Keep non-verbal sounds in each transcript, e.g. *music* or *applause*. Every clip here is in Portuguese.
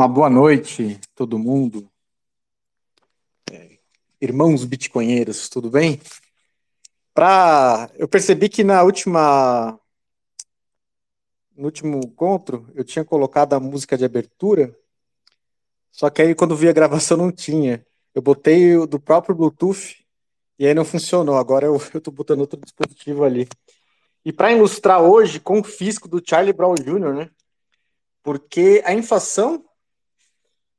Uma boa noite, todo mundo. É, irmãos bitcoinheiros, tudo bem? Pra... Eu percebi que na última. No último encontro, eu tinha colocado a música de abertura, só que aí quando vi a gravação não tinha. Eu botei do próprio Bluetooth e aí não funcionou. Agora eu, *laughs* tô botando outro dispositivo ali. E para ilustrar hoje com o fisco do Charlie Brown Jr., né? Porque a inflação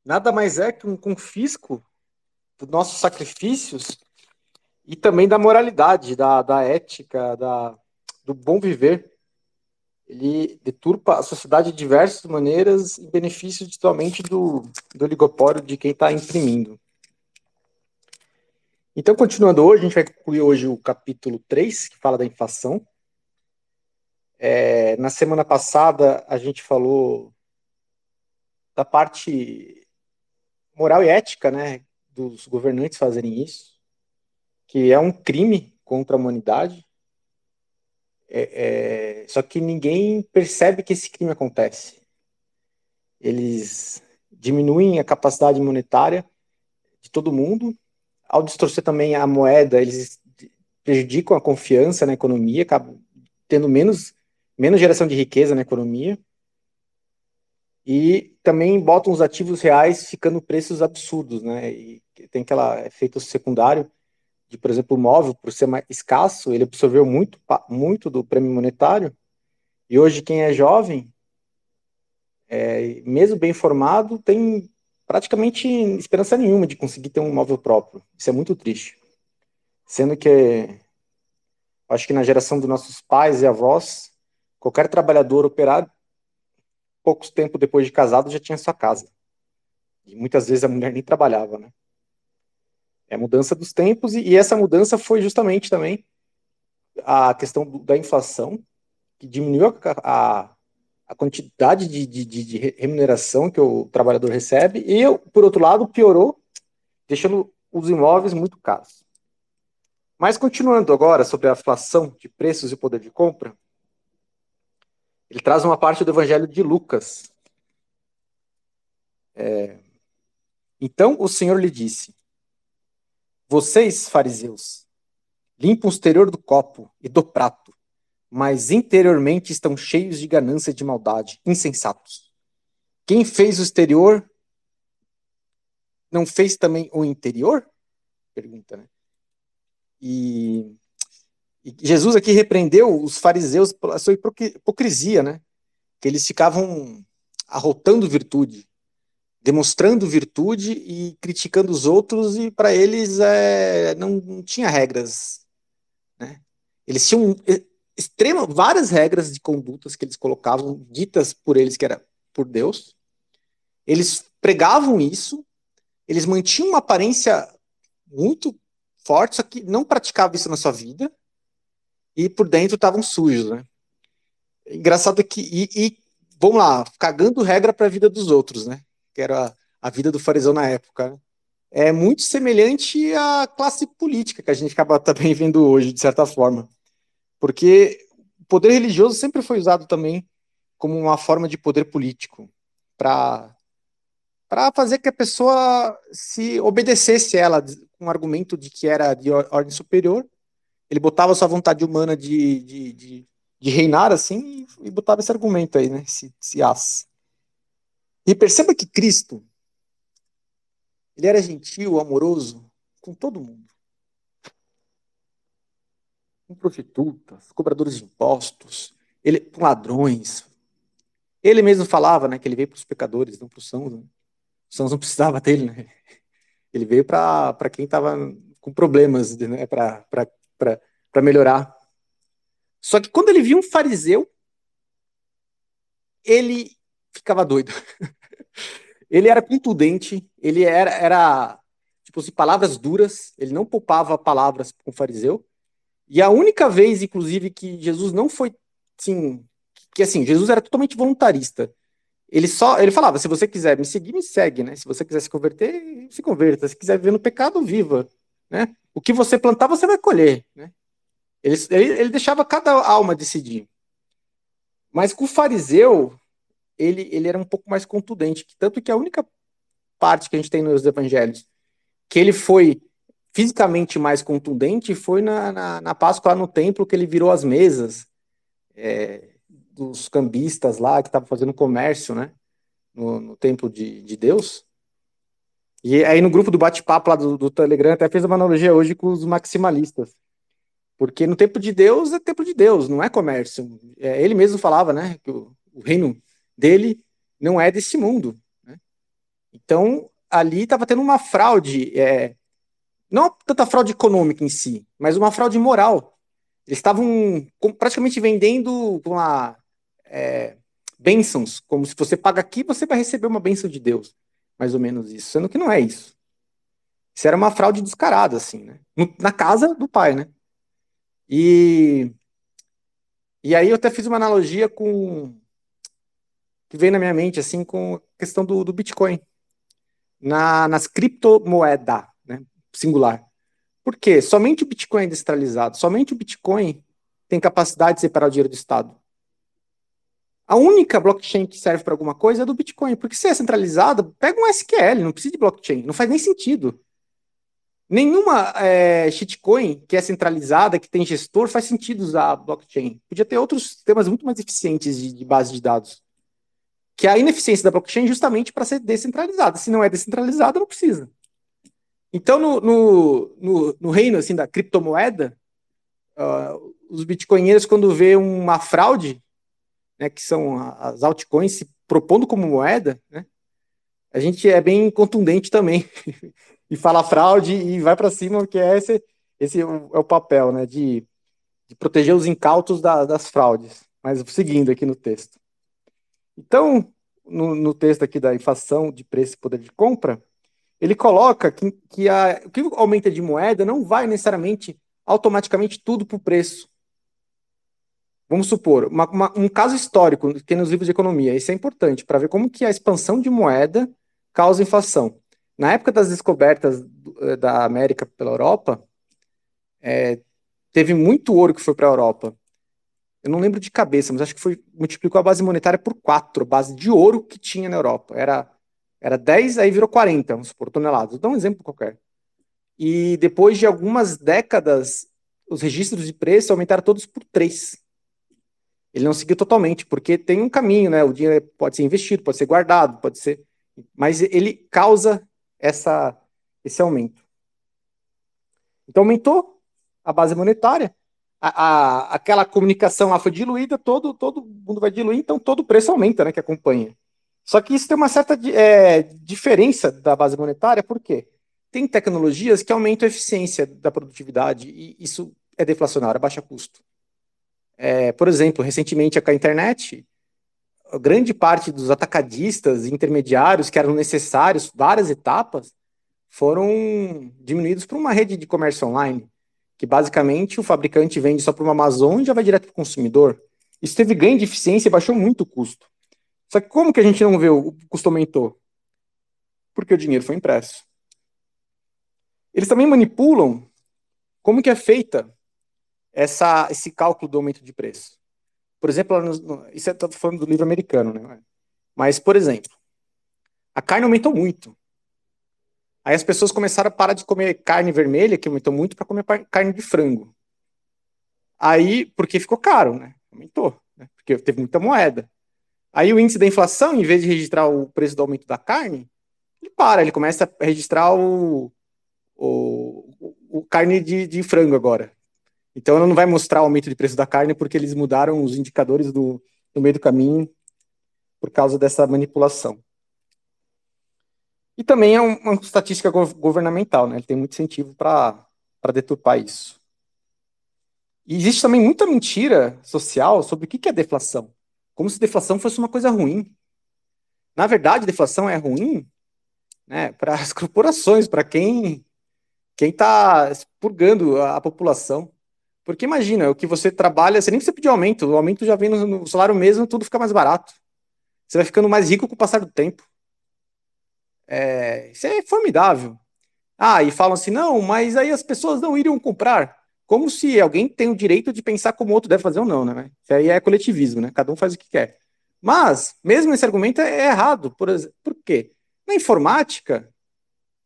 nada mais é que um confisco dos nossos sacrifícios e também da moralidade, da, da ética, da, do bom viver. Ele deturpa a sociedade de diversas maneiras em benefício totalmente do, do oligopólio de quem está imprimindo. Então, continuando hoje, a gente vai concluir hoje o capítulo 3, que fala da inflação. É, na semana passada, a gente falou da parte moral e ética, né, dos governantes fazerem isso, que é um crime contra a humanidade. É, é, só que ninguém percebe que esse crime acontece. Eles diminuem a capacidade monetária de todo mundo. Ao distorcer também a moeda, eles prejudicam a confiança na economia, acabam tendo menos, menos geração de riqueza na economia e também botam os ativos reais ficando preços absurdos, né? E tem aquela efeito secundário de, por exemplo, o móvel, por ser mais escasso, ele absorveu muito, muito do prêmio monetário. E hoje quem é jovem, é, mesmo bem formado, tem praticamente esperança nenhuma de conseguir ter um móvel próprio. Isso é muito triste. Sendo que acho que na geração dos nossos pais e avós, qualquer trabalhador operário poucos tempo depois de casado já tinha sua casa. E muitas vezes a mulher nem trabalhava, né? É a mudança dos tempos, e, e essa mudança foi justamente também a questão do, da inflação, que diminuiu a, a, a quantidade de, de, de, remuneração que o trabalhador recebe, e, por outro lado, piorou, deixando os imóveis muito caros. Mas continuando agora sobre a inflação de preços e poder de compra, ele traz uma parte do Evangelho de Lucas. É, então o Senhor lhe disse: Vocês, fariseus, limpam o exterior do copo e do prato, mas interiormente estão cheios de ganância e de maldade, insensatos. Quem fez o exterior não fez também o interior? Pergunta, né? E e Jesus aqui repreendeu os fariseus pela sua hipocrisia, né? Que eles ficavam arrotando virtude, demonstrando virtude e criticando os outros, e para eles é, não, não, tinha regras. Né? Eles tinham extrema, várias regras de condutas que eles colocavam, ditas por eles que era por Deus. Eles pregavam isso, eles mantinham uma aparência muito forte, só que não praticavam isso na sua vida e por dentro estavam sujos, né? Engraçado que. E, e vamos lá, cagando regra para a vida dos outros, né? Que era a, a vida do fariseu na época. Né? É muito semelhante à classe política que a gente acaba também vendo hoje, de certa forma. Porque o poder religioso sempre foi usado também como uma forma de poder político para para fazer que a pessoa se obedecesse ela com um argumento de que era de ordem superior ele botava sua vontade humana de, de, de, de reinar assim e, botava esse argumento aí, né? Esse, esse as. E perceba que Cristo, ele era gentil, amoroso com todo mundo. Com prostitutas, cobradores de impostos, ele, com ladrões. Ele mesmo falava né, que ele veio para os pecadores, não para os sãos. Né? Os sãos não precisavam dele, né? Ele veio para quem estava com problemas, né? para para melhorar. Só que quando ele via um fariseu, ele ficava doido. *laughs* ele era contundente, ele era, era tipo assim, palavras duras, ele não poupava palavras com o fariseu. E a única vez, inclusive, que Jesus não foi assim, que assim, Jesus era totalmente voluntarista. Ele só, ele falava, se você quiser me seguir, me segue, né? Se você quiser se converter, se converta. Se quiser viver no pecado, viva, né? O que você plantar, você vai colher, né? Ele, ele, ele deixava cada alma decidir. Mas com o fariseu, ele, ele era um pouco mais contundente, tanto que a única parte que a gente tem nos evangelhos que ele foi fisicamente mais contundente foi na, na, na Páscoa lá no templo, que ele virou as mesas é, dos cambistas lá, que estavam fazendo comércio, né, no, no templo de, de Deus. E aí no grupo do bate-papo lá do, do Telegram até fez uma analogia hoje com os maximalistas. Porque no tempo de Deus é tempo de Deus, não é comércio. É, ele mesmo falava, né, que o, o reino dele não é desse mundo. Né? Então, ali estava tendo uma fraude, é, não tanta fraude econômica em si, mas uma fraude moral. Eles estavam praticamente vendendo uma, é, bênçãos, como se você paga aqui, você vai receber uma bênção de Deus. Mais ou menos isso, sendo que não é isso. Isso era uma fraude descarada, assim, né? Na casa do pai, né? E, e aí eu até fiz uma analogia com que veio na minha mente assim com a questão do, do Bitcoin na, nas criptomoedas, né, singular. Por quê? Somente o Bitcoin é descentralizado, somente o Bitcoin tem capacidade de separar o dinheiro do Estado. A única blockchain que serve para alguma coisa é do Bitcoin, porque se é centralizado, pega um SQL, não precisa de blockchain, não faz nem sentido. Nenhuma é, shitcoin que é centralizada, que tem gestor, faz sentido usar blockchain. Podia ter outros sistemas muito mais eficientes de, de base de dados. Que a ineficiência da blockchain é justamente para ser descentralizada. Se não é descentralizada, não precisa. Então, no, no, no, no reino assim, da criptomoeda, uh, os bitcoinheiros, quando vê uma fraude, né, que são as altcoins se propondo como moeda, né, a gente é bem contundente também. *laughs* e fala fraude e vai para cima, porque é esse, esse é o papel, né, de, de proteger os incautos da, das fraudes. Mas seguindo aqui no texto. Então, no, no, texto aqui da inflação de preço e poder de compra, ele coloca que, que a, o que aumenta de moeda não vai necessariamente automaticamente tudo para o preço. Vamos supor, uma, uma, um caso histórico que nos livros de economia, isso é importante para ver como que a expansão de moeda causa inflação. Na época das descobertas eh, da América pela Europa, é, teve muito ouro que foi para a Europa. Eu não lembro de cabeça, mas acho que foi multiplicou a base monetária por quatro, a base de ouro que tinha na Europa. Era, era 10, aí virou 40, vamos supor, toneladas. Dar um exemplo qualquer. E depois de algumas décadas, os registros de preço aumentaram todos por três. Ele não seguiu totalmente, porque tem um caminho, né? O dinheiro pode ser investido, pode ser guardado, pode ser. Mas ele causa essa, esse aumento. Então aumentou a base monetária, a, a, aquela comunicação lá foi diluída, todo, todo mundo vai diluir, então todo o preço aumenta, né, que acompanha. Só que isso tem uma certa é, diferença da base monetária, por quê? Tem tecnologias que aumentam a eficiência da produtividade e isso é deflacionário, a baixa custo. É, por exemplo, recentemente com a internet, grande parte dos atacadistas intermediários que eram necessários, várias etapas, foram diminuídos para uma rede de comércio online, que basicamente o fabricante vende só para uma Amazon e já vai direto para o consumidor. Isso teve ganho de eficiência e baixou muito o custo. Só que como que a gente não vê o custo aumentou? Porque o dinheiro foi impresso. Eles também manipulam como que é feita essa, esse cálculo do aumento de preço. Por exemplo, isso eu estou falando do livro americano, né? Mas, por exemplo, a carne aumentou muito. Aí as pessoas começaram a parar de comer carne vermelha, que aumentou muito, para comer carne de frango. Aí, porque ficou caro, né? Aumentou, né? porque teve muita moeda. Aí o índice da inflação, em vez de registrar o preço do aumento da carne, ele para, ele começa a registrar o, o, o carne de, de frango agora. Então ela não vai mostrar o aumento de preço da carne porque eles mudaram os indicadores do, no meio do caminho por causa dessa manipulação. E também é uma estatística governamental, né? Ele tem muito incentivo para deturpar isso. E existe também muita mentira social sobre o que é deflação. Como se deflação fosse uma coisa ruim. Na verdade, deflação é ruim né, para as *laughs* corporações, para quem quem está expurgando a população. Porque imagina, o que você trabalha, você nem precisa pedir aumento, o aumento já vem no, salário mesmo, tudo fica mais barato. Você vai ficando mais rico com o passar do tempo. É, isso é formidável. Ah, e falam assim, não, mas aí as pessoas não iriam comprar. Como se alguém tem o direito de pensar como o outro deve fazer ou não, né? Isso aí é coletivismo, né? Cada um faz o que quer. Mas, mesmo esse argumento é errado. Por, por quê? Na informática,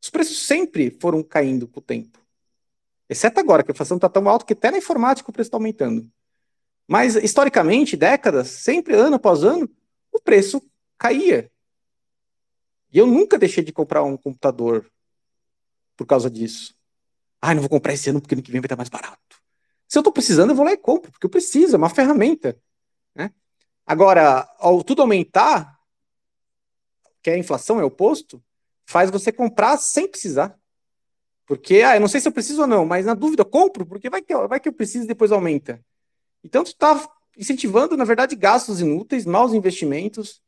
os preços sempre foram caindo com o tempo. Exceto agora, que a inflação está tão alta que até na informática o preço está aumentando. Mas, historicamente, décadas, sempre, ano após ano, o preço caía. E eu nunca deixei de comprar um computador por causa disso. Ah, não vou comprar esse ano porque ano que vem vai estar mais barato. Se eu estou precisando, eu vou lá e compro, porque eu preciso, é uma ferramenta. Né? Agora, ao tudo aumentar, que a inflação é o oposto, faz você comprar sem precisar. Porque, ah, eu não sei se eu preciso ou não, mas na dúvida compro, porque vai que, vai que eu preciso e depois aumenta. Então, tu está incentivando, na verdade, gastos inúteis, maus investimentos.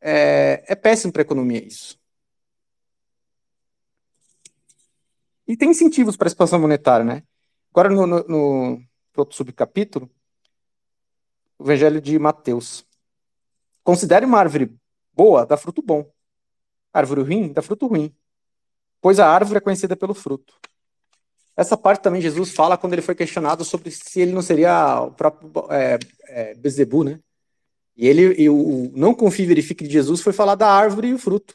É, é péssimo para a economia isso. E tem incentivos para expansão monetária, né? Agora, no, no, no outro subcapítulo, o Evangelho de Mateus. Considere uma árvore boa, dá fruto bom. Árvore ruim, dá fruto ruim. Pois a árvore é conhecida pelo fruto. Essa parte também Jesus fala quando ele foi questionado sobre se ele não seria o próprio é, é, Bezebu, né? E ele, e o não confie e verifique de Jesus foi falar da árvore e o fruto.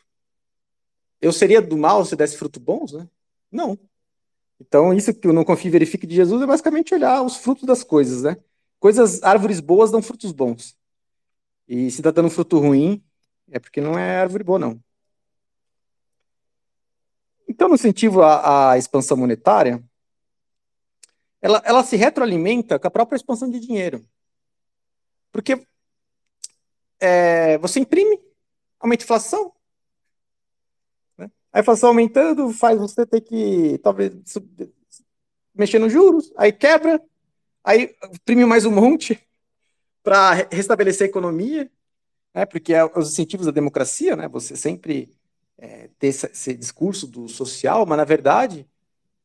Eu seria do mal se desse frutos bons, né? Não. Então, isso que eu não confio e verifique de Jesus é basicamente olhar os frutos das coisas, né? Coisas, árvores boas dão frutos bons. E se está dando fruto ruim, é porque não é árvore boa, não. Então, no incentivo à, à expansão monetária, ela, ela se retroalimenta com a própria expansão de dinheiro. Porque é, você imprime, aumenta a inflação. Né? A inflação aumentando faz você ter que, talvez, mexer nos juros, aí quebra, aí imprime mais um monte *laughs* para restabelecer a economia, né? porque é os incentivos da democracia, né? você sempre é, ter esse, esse discurso do social, mas na verdade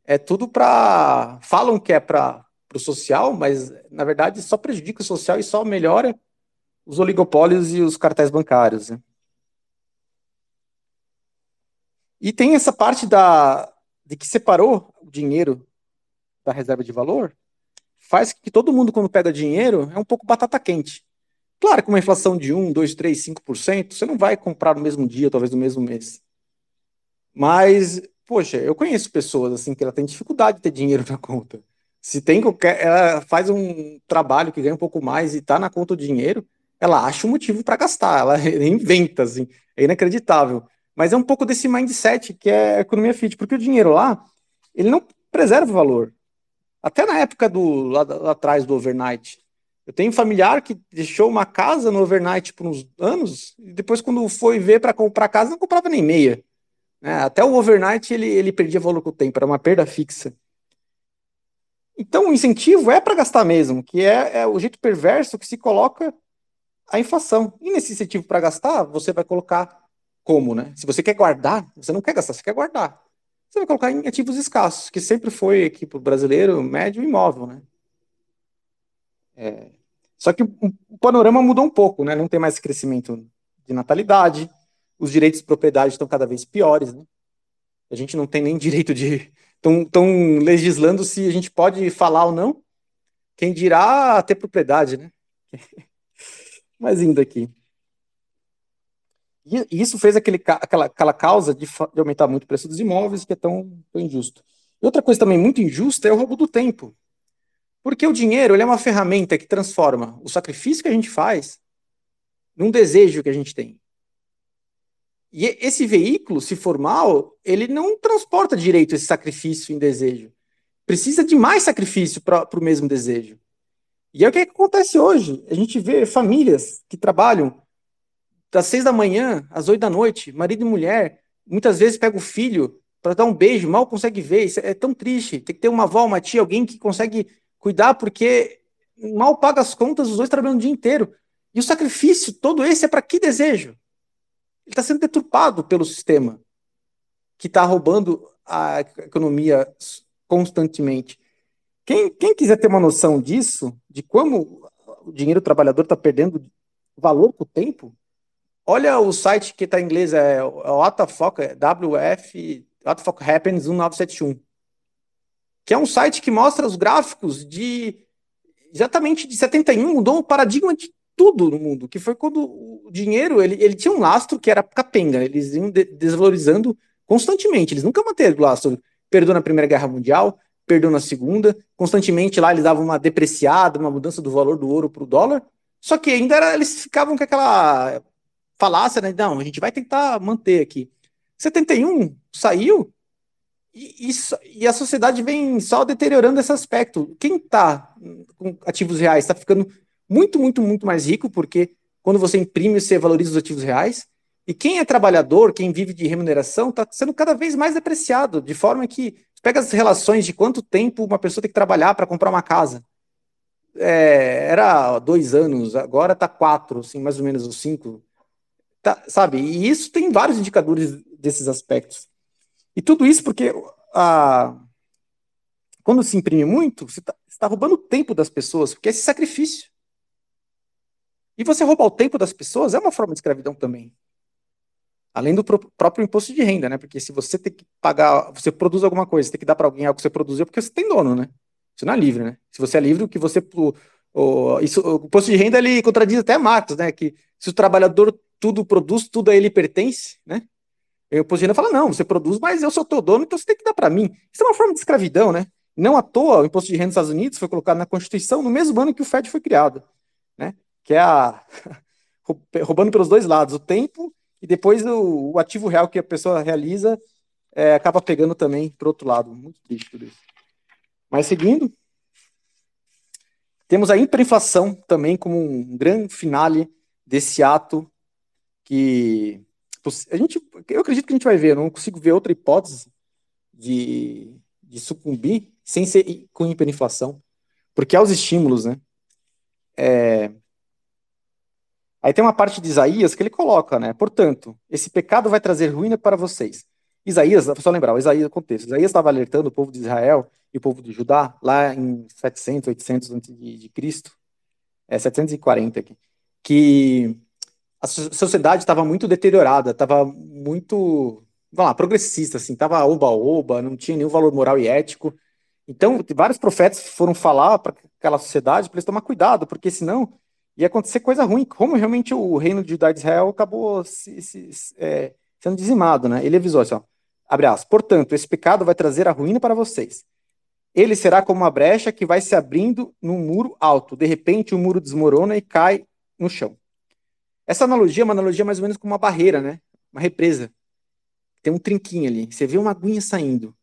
é tudo para. Falam que é para o social, mas na verdade só prejudica o social e só melhora os oligopólios e os cartéis bancários. Né? E tem essa parte da, de que separou o dinheiro da reserva de valor, faz que todo mundo, quando pega dinheiro, é um pouco batata quente. Claro, com uma inflação de 1, 2, 3, 5%, você não vai comprar no mesmo dia, talvez no mesmo mês. Mas, poxa, eu conheço pessoas assim que ela tem dificuldade de ter dinheiro na conta. Se tem qualquer, ela faz um trabalho que ganha um pouco mais e está na conta o dinheiro, ela acha um motivo para gastar, ela *laughs* inventa, assim, é inacreditável. Mas é um pouco desse mindset que é a economia fit, porque o dinheiro lá, ele não preserva o valor. Até na época do lá, lá atrás do overnight, eu tenho um familiar que deixou uma casa no overnight por uns anos, e depois, quando foi ver para comprar casa, não comprava nem meia. Né? Até o overnight ele, ele perdia valor com o tempo, era uma perda fixa. Então, o incentivo é para gastar mesmo, que é, é, o jeito perverso que se coloca a inflação. E nesse incentivo para gastar, você vai colocar como, né? Se você quer guardar, você não quer gastar, você quer guardar. Você vai colocar em ativos escassos, que sempre foi aqui para o brasileiro médio imóvel, né? É. Só que o panorama mudou um pouco, né? Não tem mais crescimento de natalidade, os direitos de propriedade estão cada vez piores, né? A gente não tem nem direito de. Estão legislando se a gente pode falar ou não. Quem dirá ter propriedade, né? *laughs* Mas indo aqui. E isso fez aquele, aquela, aquela causa de, de, aumentar muito o preço dos imóveis, que é tão, tão injusto. E outra coisa também muito injusta é o roubo do tempo. Porque o dinheiro é uma ferramenta que transforma o sacrifício que a gente faz num desejo que a gente tem. E esse veículo, se for mal, ele não transporta direito esse sacrifício em desejo. Precisa de mais sacrifício para o mesmo desejo. E é o que, é que acontece hoje. A gente vê famílias que trabalham das seis da manhã às oito da noite, marido e mulher, muitas vezes pega o filho para dar um beijo, mal consegue ver, isso é tão triste. Tem que ter uma avó, uma tia, alguém que consegue cuidar, porque mal paga as contas, os dois trabalham o dia inteiro. E o sacrifício todo esse é para que desejo? Ele está sendo deturpado pelo sistema, que está roubando a economia constantemente. Quem, quem quiser ter uma noção disso, de como o dinheiro do trabalhador está perdendo valor com o tempo, olha o site que está em inglês, é, WTF, WF, WTF Happens 1971 que é um site que mostra os gráficos de exatamente de 71, mudou o paradigma de tudo no mundo, que foi quando dinheiro ele, ele tinha um lastro que era capenga, eles iam de, desvalorizando constantemente, eles nunca manteram o lastro. Perdeu na Primeira Guerra Mundial, perdeu na Segunda, constantemente lá eles davam uma depreciada, uma mudança do valor do ouro para o dólar, só que ainda era, eles ficavam com aquela falácia, né? Não, a gente vai tentar manter aqui. 71 saiu e, e, e a sociedade vem só deteriorando esse aspecto. Quem está com ativos reais está ficando muito, muito, muito mais rico, porque quando você imprime, você valoriza os ativos reais. E quem é trabalhador, quem vive de remuneração, está sendo cada vez mais depreciado, de forma que pega as relações de quanto tempo uma pessoa tem que trabalhar para comprar uma casa. É, era dois anos, agora está quatro, assim, mais ou menos, os cinco. Tá, sabe? E isso tem vários indicadores desses aspectos. E tudo isso porque a, quando se imprime muito, você está tá roubando o tempo das pessoas, porque é esse sacrifício. E você roubar o tempo das pessoas é uma forma de escravidão também. Além do próprio imposto de renda, né? Porque se você tem que pagar, você produz alguma coisa, você tem que dar para alguém algo que você produziu, porque você tem dono, né? Você não é livre, né? Se você é livre, o que você. O, isso, o imposto de renda ele contradiz até Marx, né? Que se o trabalhador tudo produz, tudo a ele pertence, né? E o imposto de renda fala: não, você produz, mas eu sou teu dono, então você tem que dar para mim. Isso é uma forma de escravidão, né? Não à toa, o imposto de renda dos Estados Unidos foi colocado na Constituição no mesmo ano que o Fed foi criado? Que é a *laughs* roubando pelos dois lados, o tempo e depois o, o ativo real que a pessoa realiza é, acaba pegando também para outro lado. Muito triste tudo isso. Mas seguindo, temos a hiperinflação também como um grande finale desse ato que a gente, eu acredito que a gente vai ver, eu não consigo ver outra hipótese de, de sucumbir sem ser com hiperinflação, porque há os estímulos, né? É... Aí tem uma parte de Isaías que ele coloca, né? Portanto, esse pecado vai trazer ruína para vocês. Isaías, só lembrar, o Isaías, contexto, Isaías estava alertando o povo de Israel e o povo de Judá, lá em 700, 800 antes de, Cristo, é 740 aqui, que a sociedade estava muito deteriorada, estava muito, vamos lá, progressista, assim, estava oba-oba, não tinha nenhum valor moral e ético. Então, vários profetas foram falar para aquela sociedade para eles tomar cuidado, porque senão ia acontecer coisa ruim, como realmente o reino de Judá e Israel acabou se, se, é, sendo dizimado, né? Ele avisou assim, ó, abre aspas, portanto, esse pecado vai trazer a ruína para vocês. Ele será como uma brecha que vai se abrindo num muro alto. De repente, o muro desmorona e cai no chão. Essa analogia é uma analogia mais ou menos como uma barreira, né? Uma represa. Tem um trinquinho ali. Você vê uma aguinha saindo,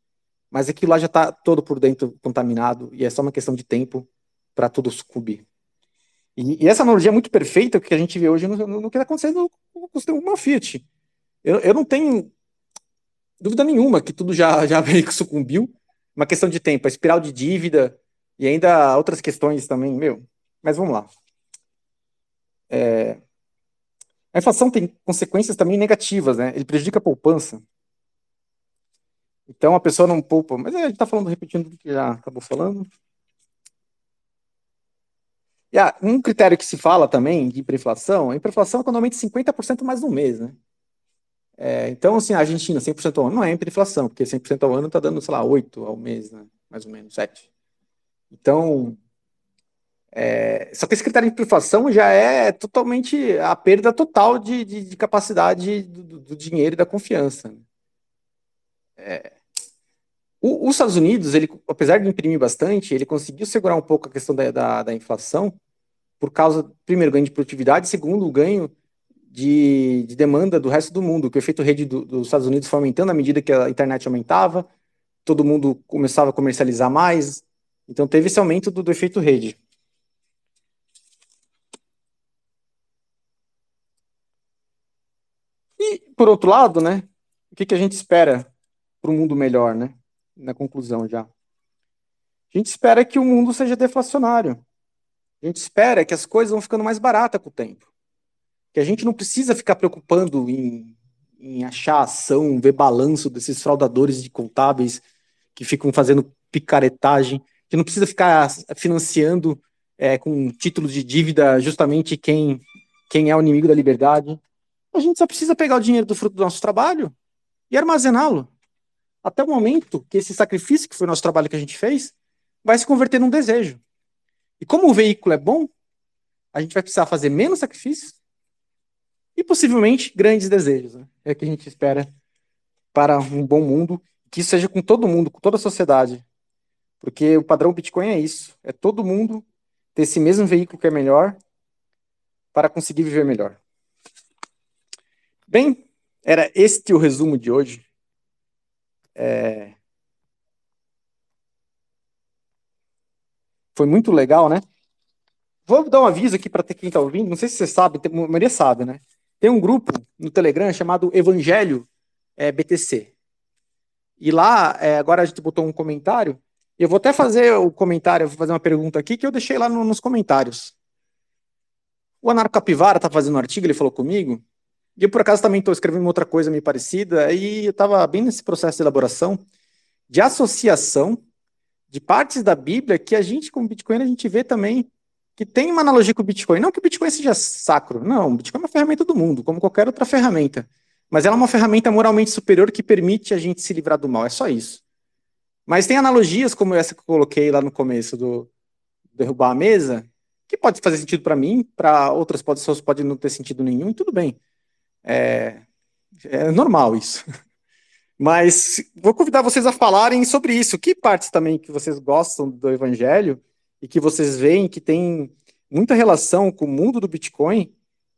mas aquilo lá já está todo por dentro contaminado e é só uma questão de tempo para tudo sucumbir. E, e, essa analogia é muito perfeita que a gente vê hoje no, no, no que está acontecendo com o sistema Fiat. Eu, eu não tenho dúvida nenhuma que tudo já, já *laughs* meio que sucumbiu. Uma questão de tempo, a espiral de dívida e ainda outras questões também, meu. Mas vamos lá. É, a inflação tem consequências também negativas, né? Ele prejudica a poupança. Então a pessoa não poupa. Mas a gente está falando, repetindo o que já acabou falando. E, ah, um critério que se fala também de hiperinflação, a hiperinflação é aumenta 50% mais no mês, né? É, então, assim, a Argentina, 100% ao ano, não é hiperinflação, porque 100% ao ano está dando, sei lá, 8 ao mês, né? Mais ou menos, 7. Então, é, só que esse critério de hiperinflação já é totalmente a perda total de, de, de capacidade do, do, dinheiro e da confiança. Né? É, o, os Estados Unidos, ele, apesar de imprimir bastante, ele conseguiu segurar um pouco a questão da, da, da inflação por causa, primeiro, ganho de produtividade, segundo, o ganho de, de, demanda do resto do mundo, que o efeito rede do, dos Estados Unidos foi aumentando à medida que a internet aumentava, todo mundo começava a comercializar mais, então teve esse aumento do, do efeito rede. E, por outro lado, né, o que, que a gente espera para um mundo melhor, né? Na conclusão já. A gente espera que o mundo seja deflacionário. A gente espera que as coisas vão ficando mais baratas com o tempo. Que a gente não precisa ficar preocupando em, em achar ação, ver balanço desses fraudadores de contábeis que ficam fazendo picaretagem. Que não precisa ficar financiando é, com títulos de dívida justamente quem, quem é o inimigo da liberdade. A gente só precisa pegar o dinheiro do fruto do nosso trabalho e armazená-lo. Até o momento que esse sacrifício, que foi o nosso trabalho que a gente fez, vai se converter num desejo. E como o veículo é bom, a gente vai precisar fazer menos sacrifícios e possivelmente grandes desejos. Né? É o que a gente espera para um bom mundo, que isso seja com todo mundo, com toda a sociedade. Porque o padrão Bitcoin é isso: é todo mundo ter esse mesmo veículo que é melhor para conseguir viver melhor. Bem, era este o resumo de hoje. É... Foi muito legal, né? Vou dar um aviso aqui para quem está ouvindo. Não sei se você sabe, a maioria sabe, né? Tem um grupo no Telegram chamado Evangelho é, BTC. E lá, é, agora a gente botou um comentário. Eu vou até fazer o comentário, vou fazer uma pergunta aqui que eu deixei lá no, nos comentários. O Anarco Capivara está fazendo um artigo, ele falou comigo. E eu, por acaso, também estou escrevendo outra coisa meio parecida. E eu estava bem nesse processo de elaboração de associação de partes da Bíblia que a gente, como Bitcoin, a gente vê também que tem uma analogia com o Bitcoin. Não que o Bitcoin seja sacro, não. O Bitcoin é uma ferramenta do mundo, como qualquer outra ferramenta. Mas ela é uma ferramenta moralmente superior que permite a gente se livrar do mal. É só isso. Mas tem analogias como essa que eu coloquei lá no começo do derrubar a mesa, que pode fazer sentido para mim, para outras pessoas pode não ter sentido nenhum, e tudo bem. É, é normal isso. *laughs* Mas vou convidar vocês a falarem sobre isso. Que partes também que vocês gostam do evangelho e que vocês veem que tem muita relação com o mundo do Bitcoin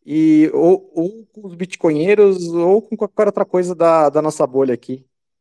e ou, ou com os bitcoinheiros ou com qualquer outra coisa da, da nossa bolha aqui.